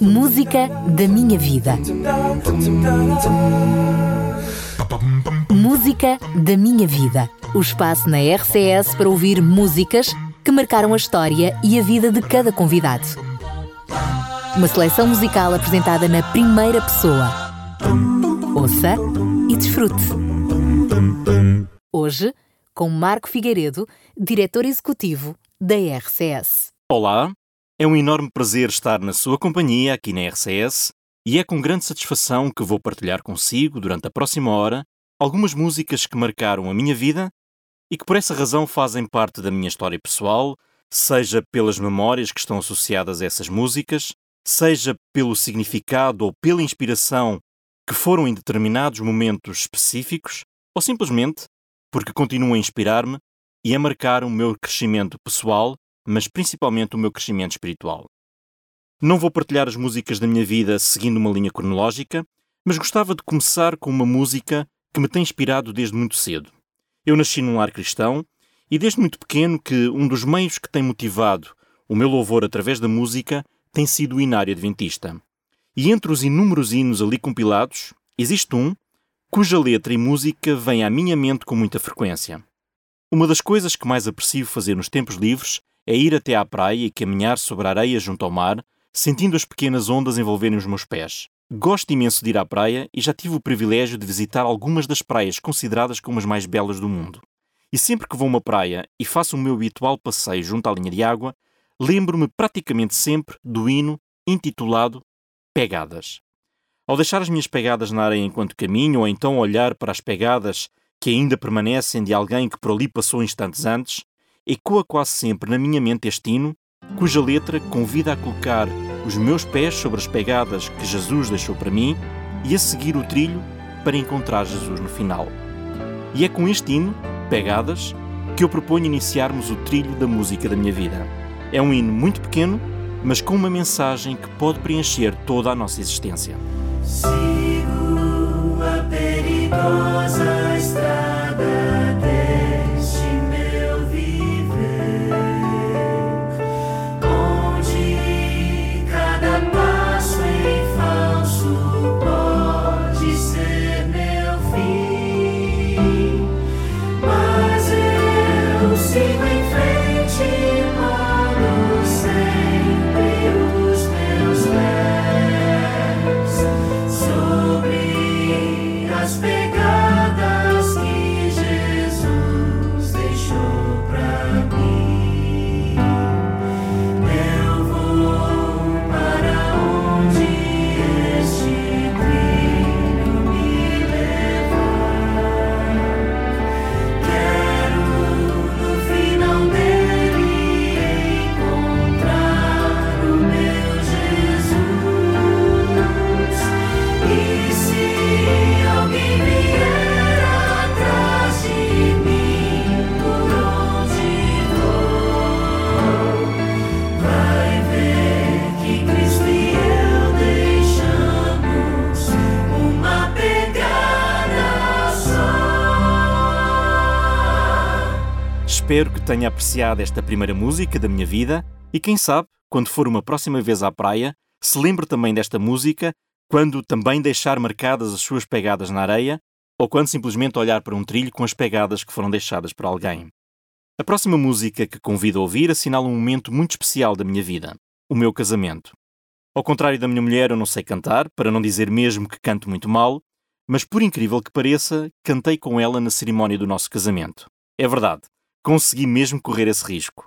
Música da minha vida. Música da minha vida. O espaço na RCS para ouvir músicas que marcaram a história e a vida de cada convidado. Uma seleção musical apresentada na primeira pessoa. Ouça e desfrute. Hoje, com Marco Figueiredo, diretor executivo da RCS. Olá, é um enorme prazer estar na sua companhia aqui na RCS e é com grande satisfação que vou partilhar consigo, durante a próxima hora, algumas músicas que marcaram a minha vida e que por essa razão fazem parte da minha história pessoal, seja pelas memórias que estão associadas a essas músicas, seja pelo significado ou pela inspiração que foram em determinados momentos específicos, ou simplesmente porque continuam a inspirar-me e a marcar o meu crescimento pessoal, mas principalmente o meu crescimento espiritual. Não vou partilhar as músicas da minha vida seguindo uma linha cronológica, mas gostava de começar com uma música que me tem inspirado desde muito cedo. Eu nasci num lar cristão e desde muito pequeno que um dos meios que tem motivado o meu louvor através da música tem sido o inário adventista. E entre os inúmeros hinos ali compilados, existe um cuja letra e música vêm à minha mente com muita frequência. Uma das coisas que mais aprecio fazer nos tempos livres é ir até à praia e caminhar sobre a areia junto ao mar, sentindo as pequenas ondas envolverem os meus pés. Gosto imenso de ir à praia e já tive o privilégio de visitar algumas das praias consideradas como as mais belas do mundo. E sempre que vou a uma praia e faço o meu habitual passeio junto à linha de água, lembro-me praticamente sempre do hino intitulado Pegadas. Ao deixar as minhas pegadas na areia enquanto caminho, ou então olhar para as pegadas que ainda permanecem de alguém que por ali passou instantes antes, ecoa quase sempre na minha mente este hino, cuja letra convida a colocar os meus pés sobre as pegadas que Jesus deixou para mim e a seguir o trilho para encontrar Jesus no final. E é com este hino, Pegadas, que eu proponho iniciarmos o trilho da música da minha vida. É um hino muito pequeno, mas com uma mensagem que pode preencher toda a nossa existência. Sigo a perigosa estrada tenha apreciado esta primeira música da minha vida e quem sabe, quando for uma próxima vez à praia, se lembre também desta música quando também deixar marcadas as suas pegadas na areia ou quando simplesmente olhar para um trilho com as pegadas que foram deixadas por alguém. A próxima música que convido a ouvir assinala um momento muito especial da minha vida, o meu casamento. Ao contrário da minha mulher, eu não sei cantar, para não dizer mesmo que canto muito mal, mas por incrível que pareça, cantei com ela na cerimónia do nosso casamento. É verdade, consegui mesmo correr esse risco.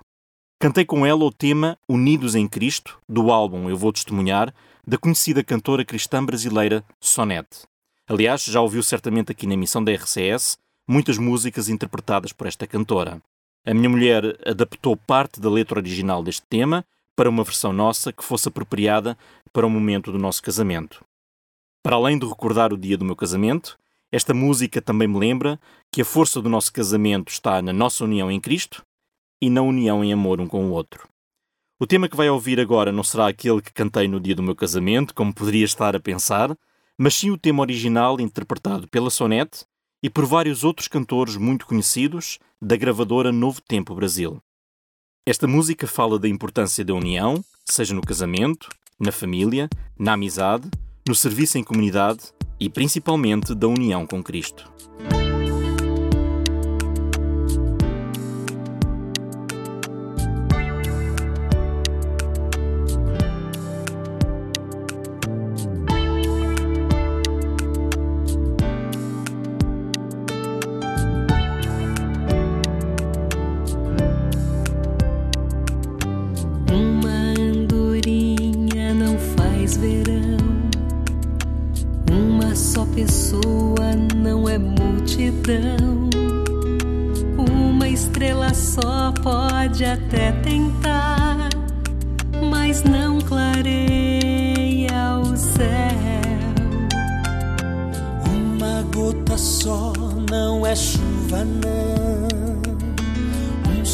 Cantei com ela o tema Unidos em Cristo, do álbum Eu Vou Testemunhar, da conhecida cantora cristã brasileira Sonete. Aliás, já ouviu certamente aqui na emissão da RCS muitas músicas interpretadas por esta cantora. A minha mulher adaptou parte da letra original deste tema para uma versão nossa que fosse apropriada para o momento do nosso casamento. Para além de recordar o dia do meu casamento, esta música também me lembra que a força do nosso casamento está na nossa união em Cristo e na união em amor um com o outro. O tema que vai ouvir agora não será aquele que cantei no dia do meu casamento, como poderia estar a pensar, mas sim o tema original interpretado pela Sonete e por vários outros cantores muito conhecidos da gravadora Novo Tempo Brasil. Esta música fala da importância da união, seja no casamento, na família, na amizade, no serviço em comunidade e principalmente da união com Cristo.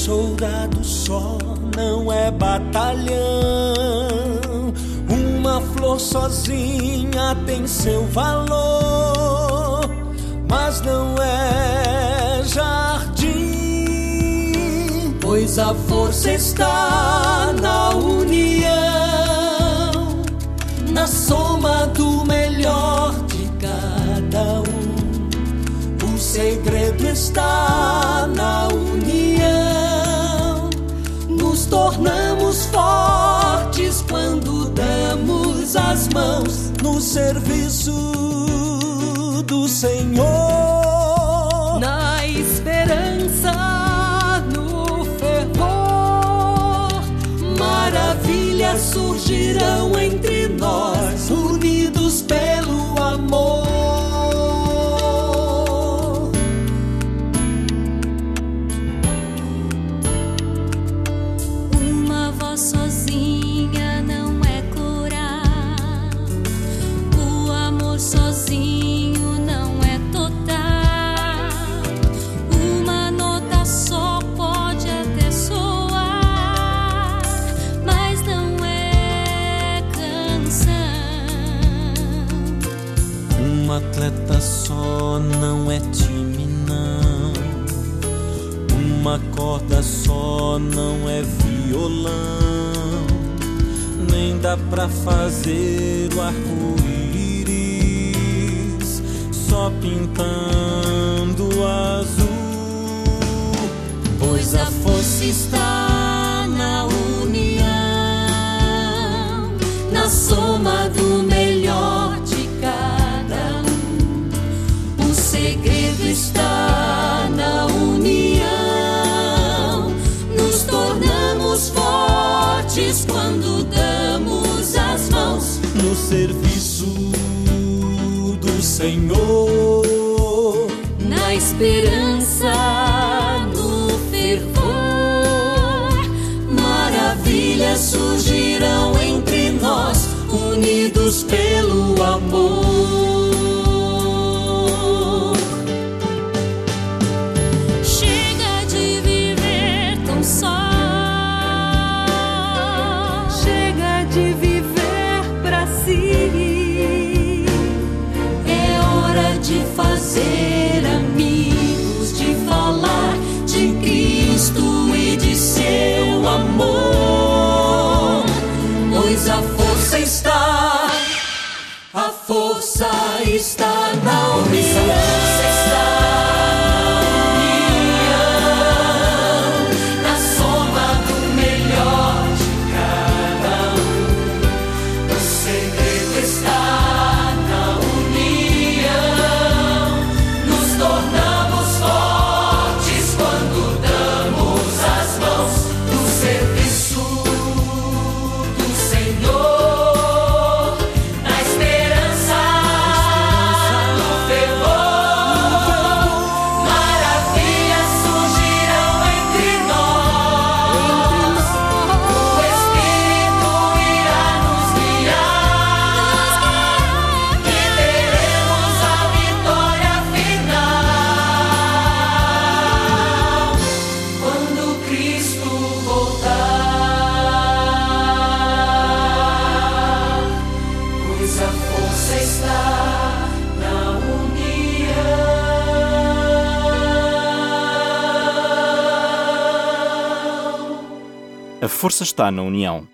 Soldado só não é batalhão. Uma flor sozinha tem seu valor, mas não é jardim. Pois a força está na união na soma do melhor de cada um. O segredo está na união. Tornamos fortes quando damos as mãos no serviço do Senhor. Na esperança, no fervor, maravilhas surgirão entre nós, unidos pelo amor. Uma corda só não é violão. Nem dá pra fazer o arco-íris só pintando azul. Pois a força está na união, na soma do Senhor. Na esperança, no fervor, maravilhas surgirão entre nós, unidos pelo amor. Força está na união.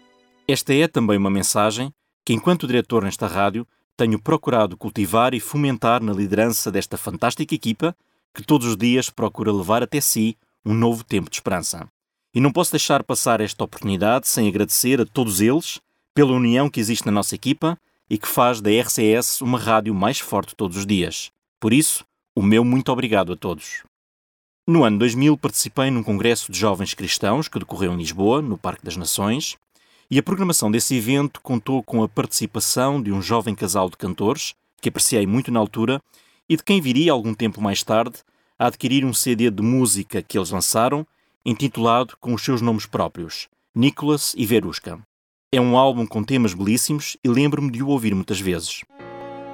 Esta é também uma mensagem que, enquanto diretor nesta rádio, tenho procurado cultivar e fomentar na liderança desta fantástica equipa que todos os dias procura levar até si um novo tempo de esperança. E não posso deixar passar esta oportunidade sem agradecer a todos eles pela união que existe na nossa equipa e que faz da RCS uma rádio mais forte todos os dias. Por isso, o meu muito obrigado a todos. No ano 2000 participei num congresso de jovens cristãos que decorreu em Lisboa, no Parque das Nações, e a programação desse evento contou com a participação de um jovem casal de cantores, que apreciei muito na altura, e de quem viria algum tempo mais tarde a adquirir um CD de música que eles lançaram, intitulado com os seus nomes próprios, Nicholas e Verusca. É um álbum com temas belíssimos e lembro-me de o ouvir muitas vezes.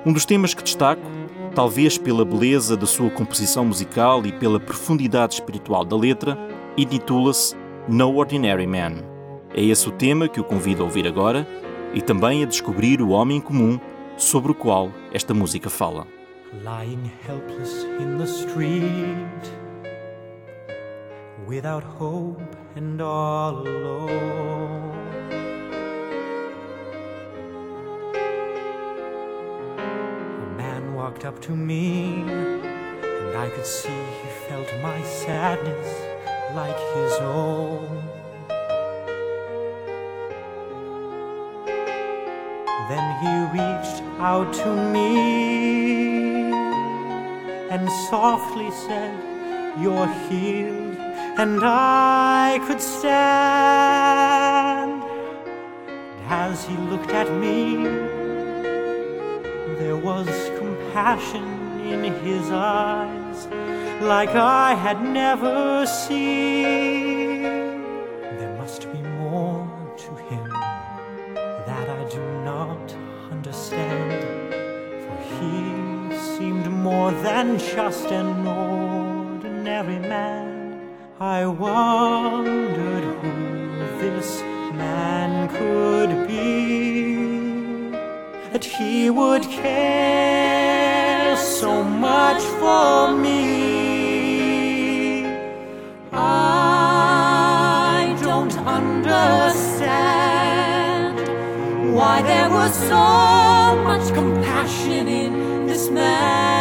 Um dos temas que destaco, talvez pela beleza da sua composição musical e pela profundidade espiritual da letra, intitula-se No Ordinary Man. É esse o tema que o convido a ouvir agora e também a descobrir o homem comum sobre o qual esta música fala. lying helpless in the street, without hope and all alone. Walked up to me, and I could see he felt my sadness like his own. Then he reached out to me and softly said, You're healed, and I could stand. And as he looked at me, there was compassion in his eyes like I had never seen. There must be more to him that I do not understand. For he seemed more than just an ordinary man. I wondered who this man could be, that he would care so much for me. I don't understand why there was so much compassion in this man.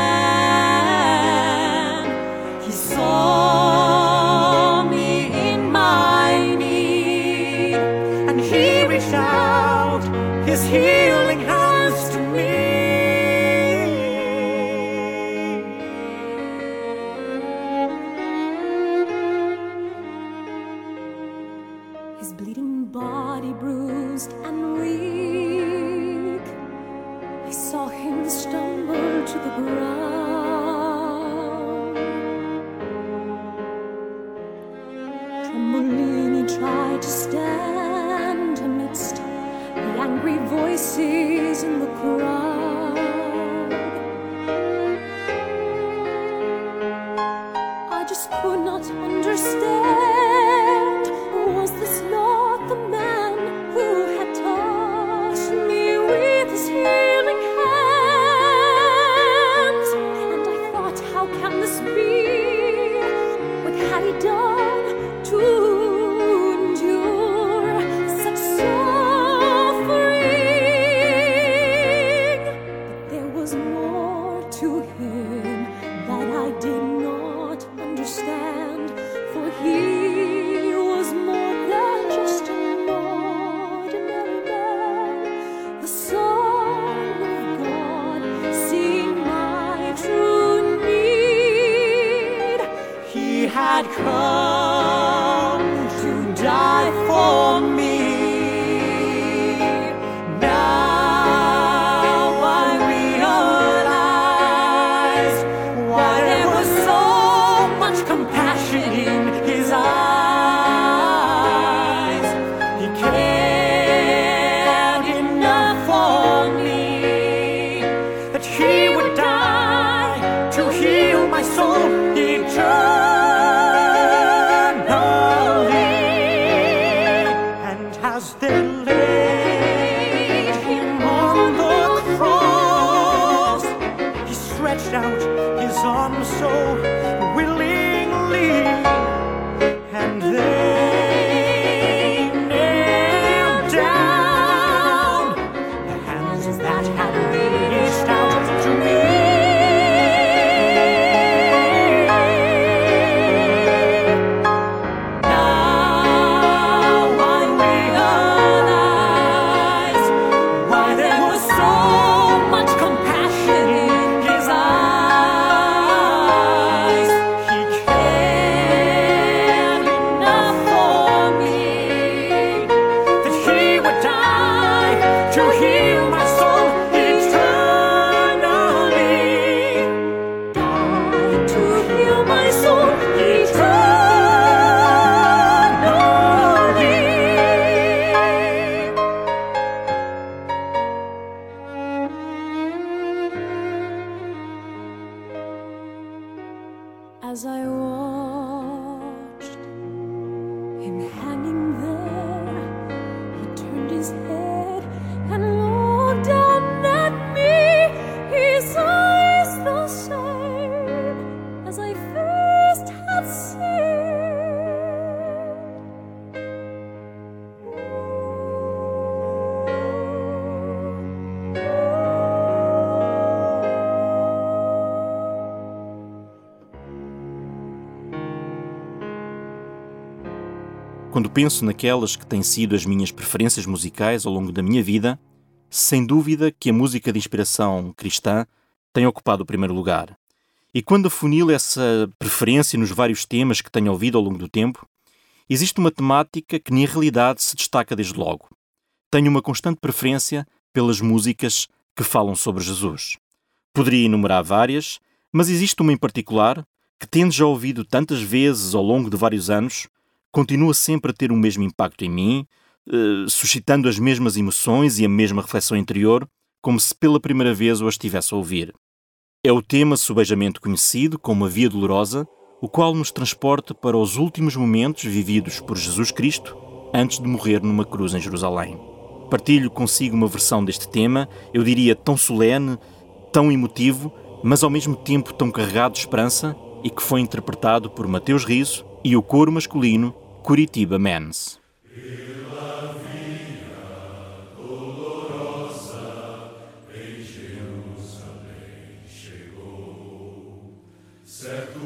Quando penso naquelas que têm sido as minhas preferências musicais ao longo da minha vida, sem dúvida que a música de inspiração cristã tem ocupado o primeiro lugar. E quando afunilo essa preferência nos vários temas que tenho ouvido ao longo do tempo, existe uma temática que na realidade se destaca desde logo. Tenho uma constante preferência pelas músicas que falam sobre Jesus. Poderia enumerar várias, mas existe uma em particular que, tendo já ouvido tantas vezes ao longo de vários anos, continua sempre a ter o mesmo impacto em mim, eh, suscitando as mesmas emoções e a mesma reflexão interior, como se pela primeira vez o estivesse a ouvir. É o tema subejamente conhecido como a Via Dolorosa, o qual nos transporta para os últimos momentos vividos por Jesus Cristo antes de morrer numa cruz em Jerusalém. Partilho consigo uma versão deste tema, eu diria tão solene, tão emotivo, mas ao mesmo tempo tão carregado de esperança e que foi interpretado por Mateus Riso e o coro masculino Curitiba Men's. certo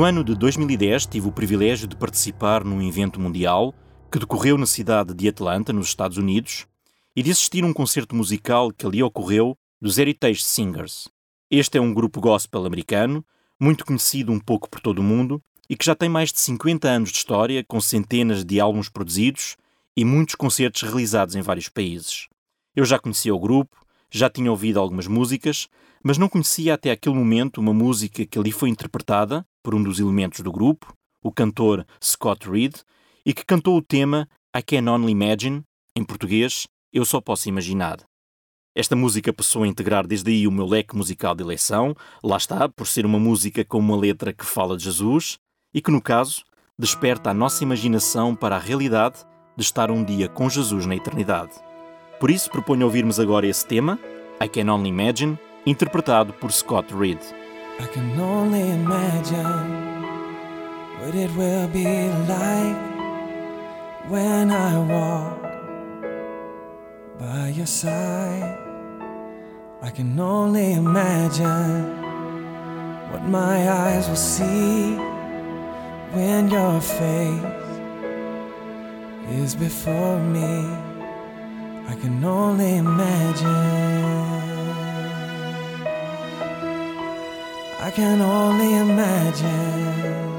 No ano de 2010 tive o privilégio de participar num evento mundial que decorreu na cidade de Atlanta, nos Estados Unidos, e de assistir a um concerto musical que ali ocorreu dos Heritage Singers. Este é um grupo gospel americano, muito conhecido um pouco por todo o mundo e que já tem mais de 50 anos de história, com centenas de álbuns produzidos e muitos concertos realizados em vários países. Eu já conhecia o grupo, já tinha ouvido algumas músicas, mas não conhecia até aquele momento uma música que ali foi interpretada por um dos elementos do grupo, o cantor Scott Reed, e que cantou o tema I Can Only Imagine, em português, Eu Só Posso Imaginar. Esta música passou a integrar desde aí o meu leque musical de eleição, lá está, por ser uma música com uma letra que fala de Jesus e que, no caso, desperta a nossa imaginação para a realidade de estar um dia com Jesus na eternidade. Por isso, proponho ouvirmos agora esse tema, I Can Only Imagine, interpretado por Scott Reed. I can only imagine what it will be like when I walk by your side. I can only imagine what my eyes will see when your face is before me. I can only imagine. I can only imagine.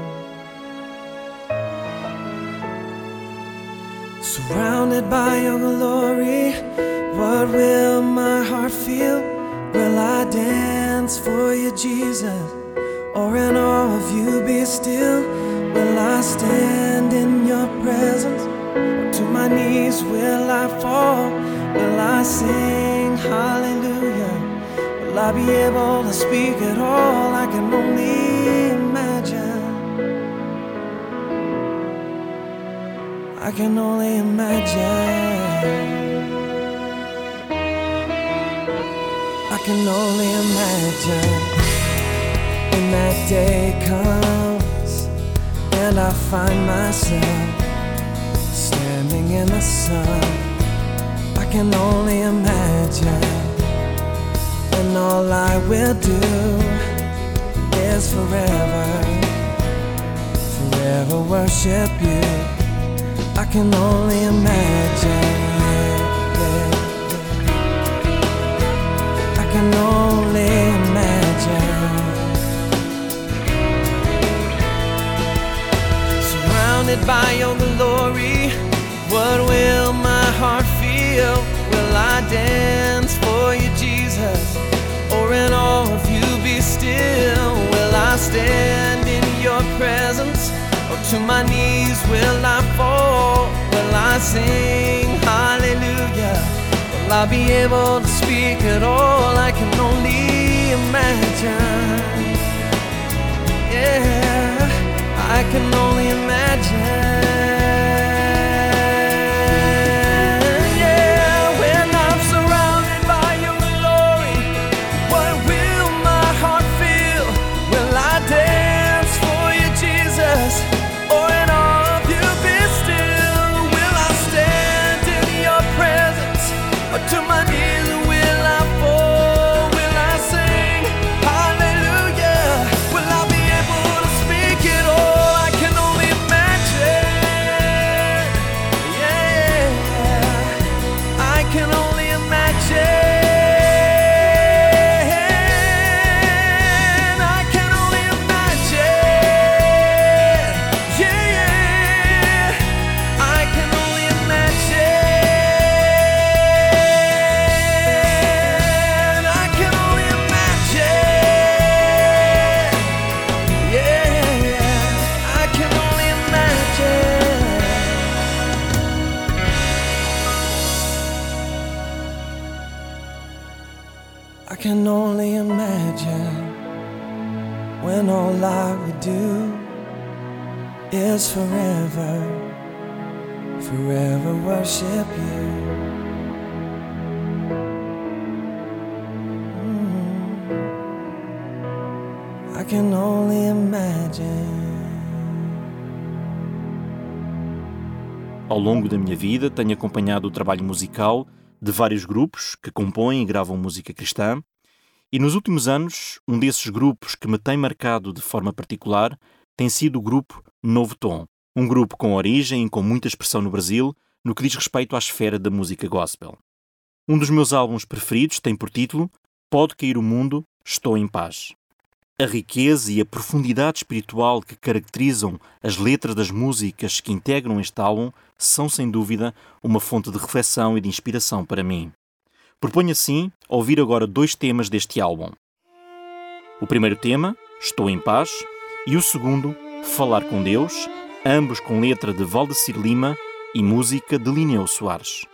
Surrounded by your glory, what will my heart feel? Will I dance for you, Jesus? Or in awe of you be still? Will I stand in your presence? To my knees will I fall? Will I sing hallelujah? Will I be able to speak at all? I can only imagine. I can only imagine. I can only imagine when that day comes and I find myself standing in the sun. I can only imagine, and all I will do is forever, forever worship you. I can only imagine. I can only imagine. Surrounded by your glory, what will my heart feel? Will I dance for you, Jesus? Or in awe of you be still? Will I stand in your presence? Or to my knees will I fall? Will I sing hallelujah? Will I be able to speak at all? I can only imagine. Yeah, I can only imagine. Da minha vida, tenho acompanhado o trabalho musical de vários grupos que compõem e gravam música cristã, e nos últimos anos, um desses grupos que me tem marcado de forma particular tem sido o grupo Novo Tom, um grupo com origem e com muita expressão no Brasil no que diz respeito à esfera da música gospel. Um dos meus álbuns preferidos tem por título Pode Cair o Mundo, Estou em Paz. A riqueza e a profundidade espiritual que caracterizam as letras das músicas que integram este álbum são, sem dúvida, uma fonte de reflexão e de inspiração para mim. Proponho assim ouvir agora dois temas deste álbum. O primeiro tema, Estou em Paz, e o segundo, Falar com Deus, ambos com letra de Valdecir Lima e música de Lineu Soares.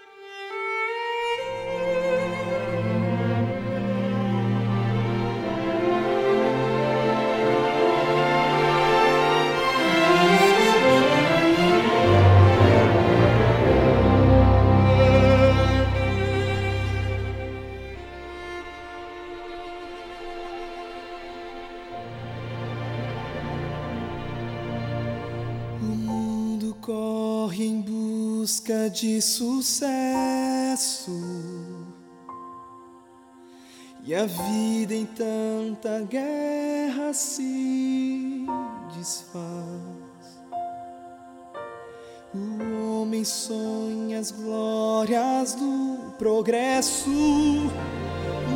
De sucesso. E a vida em tanta guerra se desfaz. O homem sonha as glórias do progresso,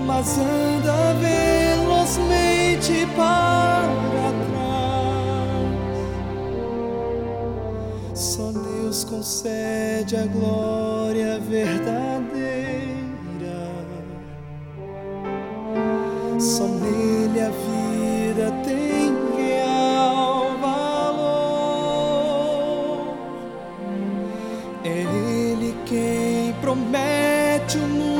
mas anda velozmente para Deus concede a glória verdadeira. Só nele a vida tem real valor. É Ele quem promete um mundo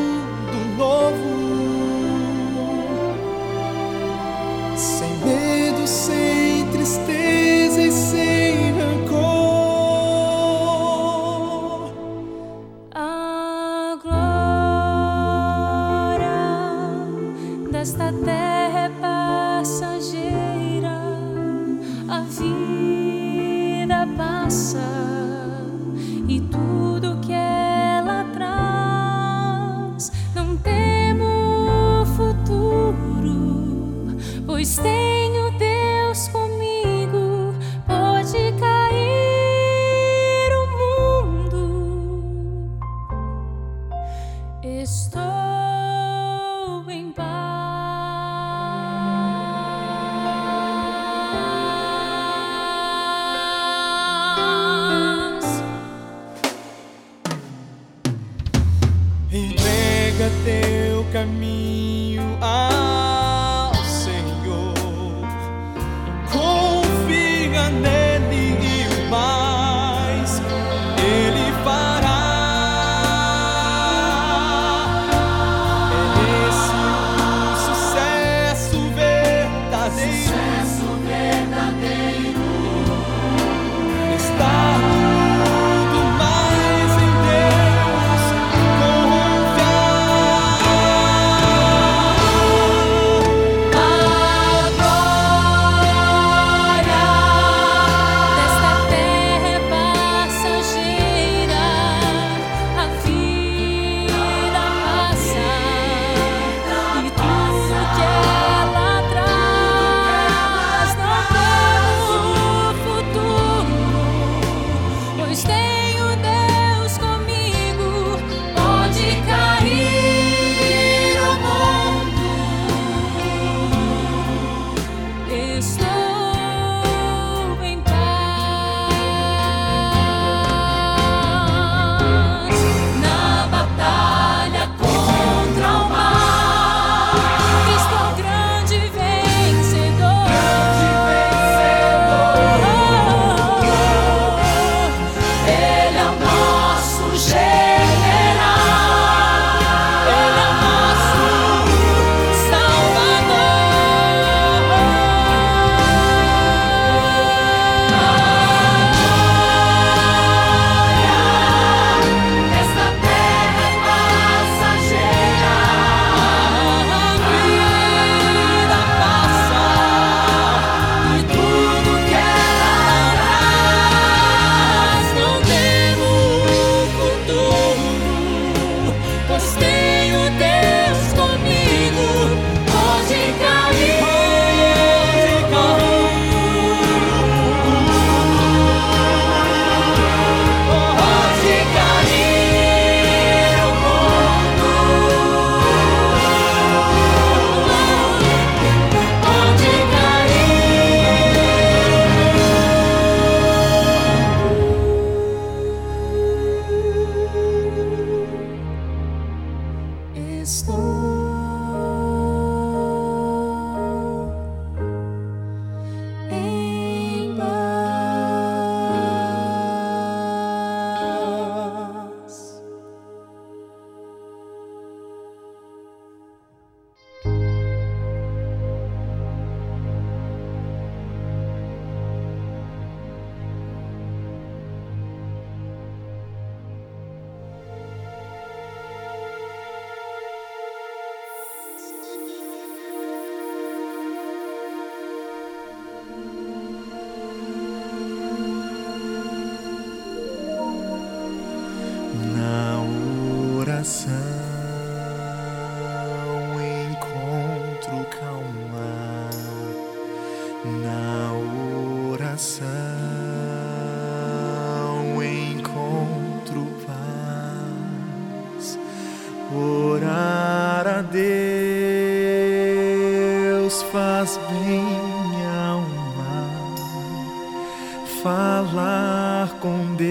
Falar com Deus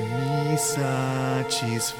me satisfaz.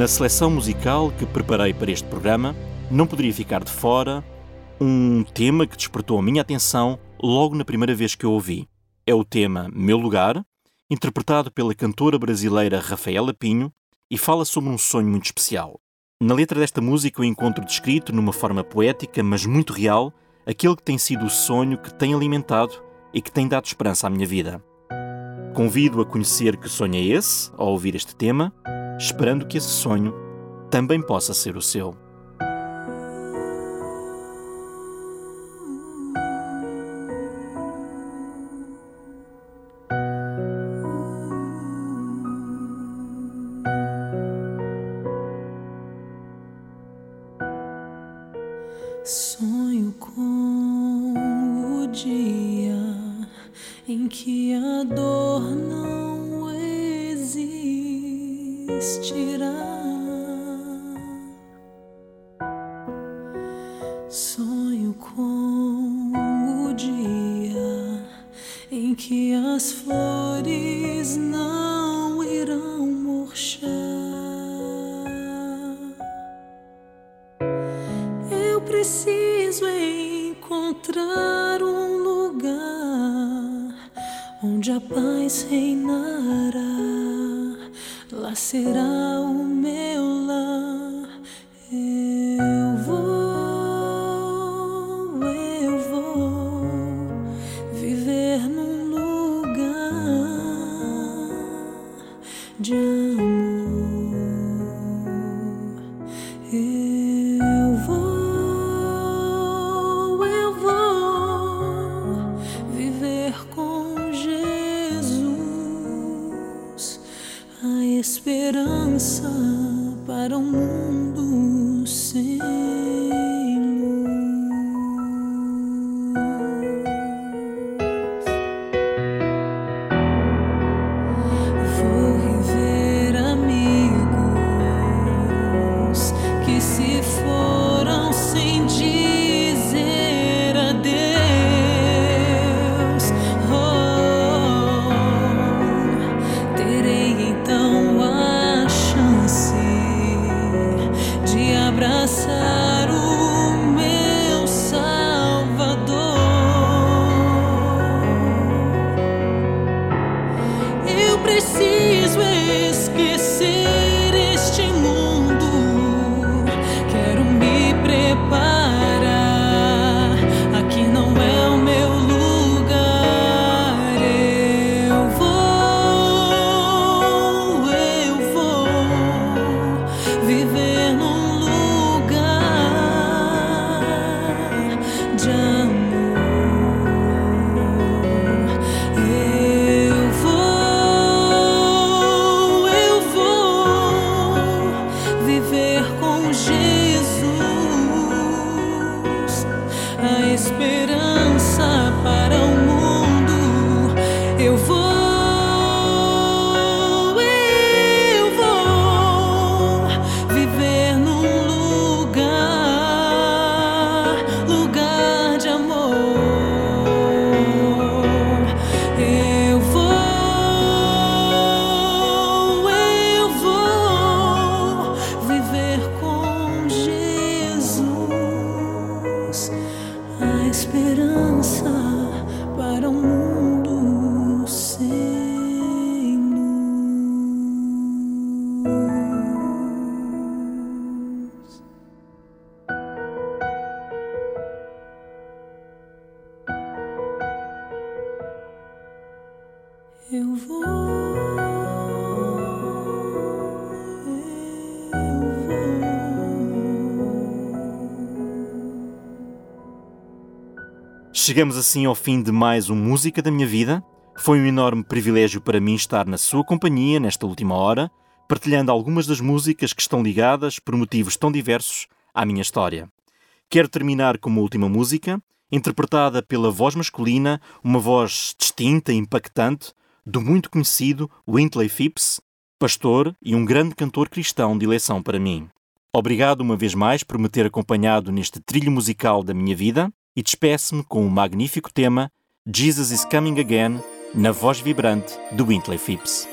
Na seleção musical que preparei para este programa, não poderia ficar de fora um tema que despertou a minha atenção logo na primeira vez que eu ouvi. É o tema Meu Lugar, interpretado pela cantora brasileira Rafaela Pinho, e fala sobre um sonho muito especial. Na letra desta música eu encontro descrito, numa forma poética, mas muito real, aquele que tem sido o sonho que tem alimentado e que tem dado esperança à minha vida. Convido a conhecer que sonho é esse, ao ouvir este tema, esperando que esse sonho também possa ser o seu. Chegamos assim ao fim de mais um Música da Minha Vida. Foi um enorme privilégio para mim estar na sua companhia nesta última hora, partilhando algumas das músicas que estão ligadas, por motivos tão diversos, à minha história. Quero terminar com uma última música, interpretada pela voz masculina, uma voz distinta e impactante, do muito conhecido Wintley Phipps, pastor e um grande cantor cristão de eleição para mim. Obrigado uma vez mais por me ter acompanhado neste trilho musical da minha vida e despeço-me com o magnífico tema Jesus is Coming Again, na voz vibrante do Wintley Phipps.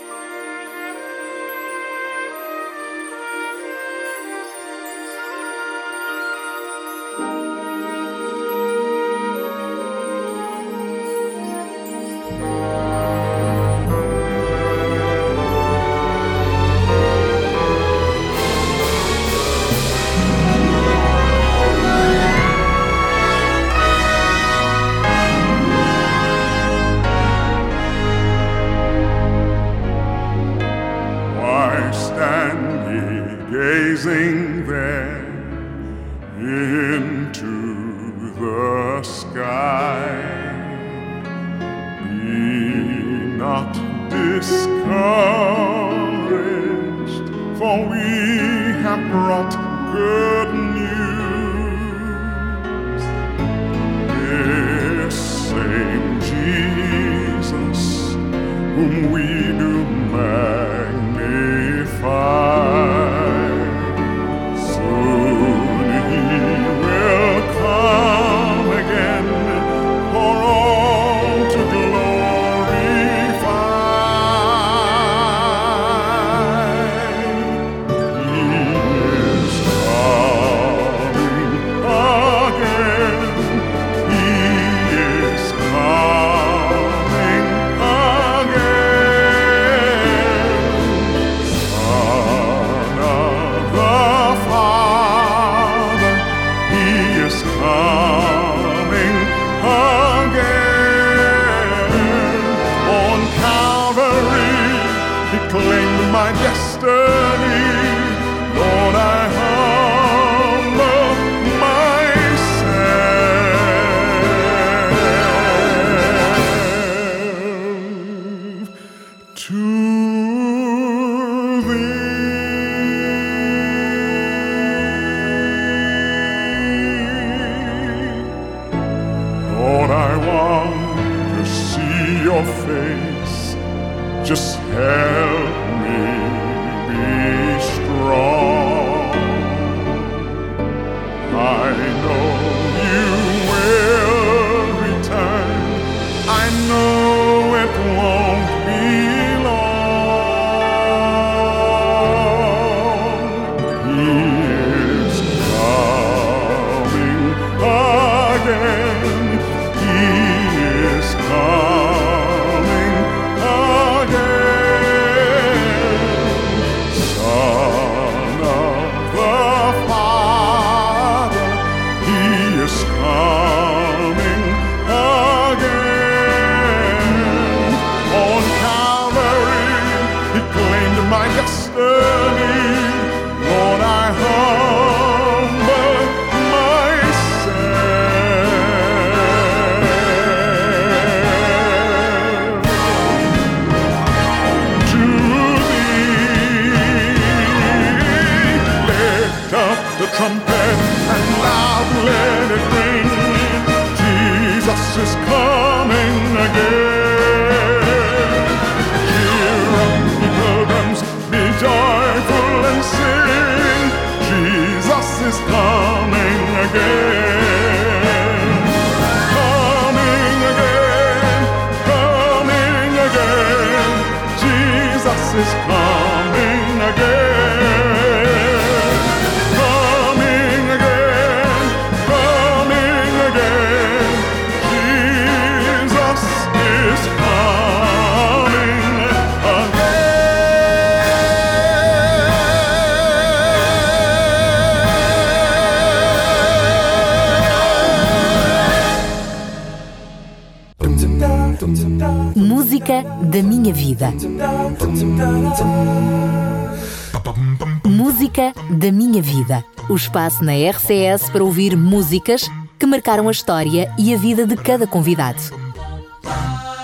espaço na RCS para ouvir músicas que marcaram a história e a vida de cada convidado.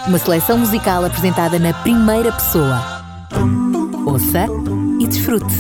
Uma seleção musical apresentada na primeira pessoa. Ouça e desfrute.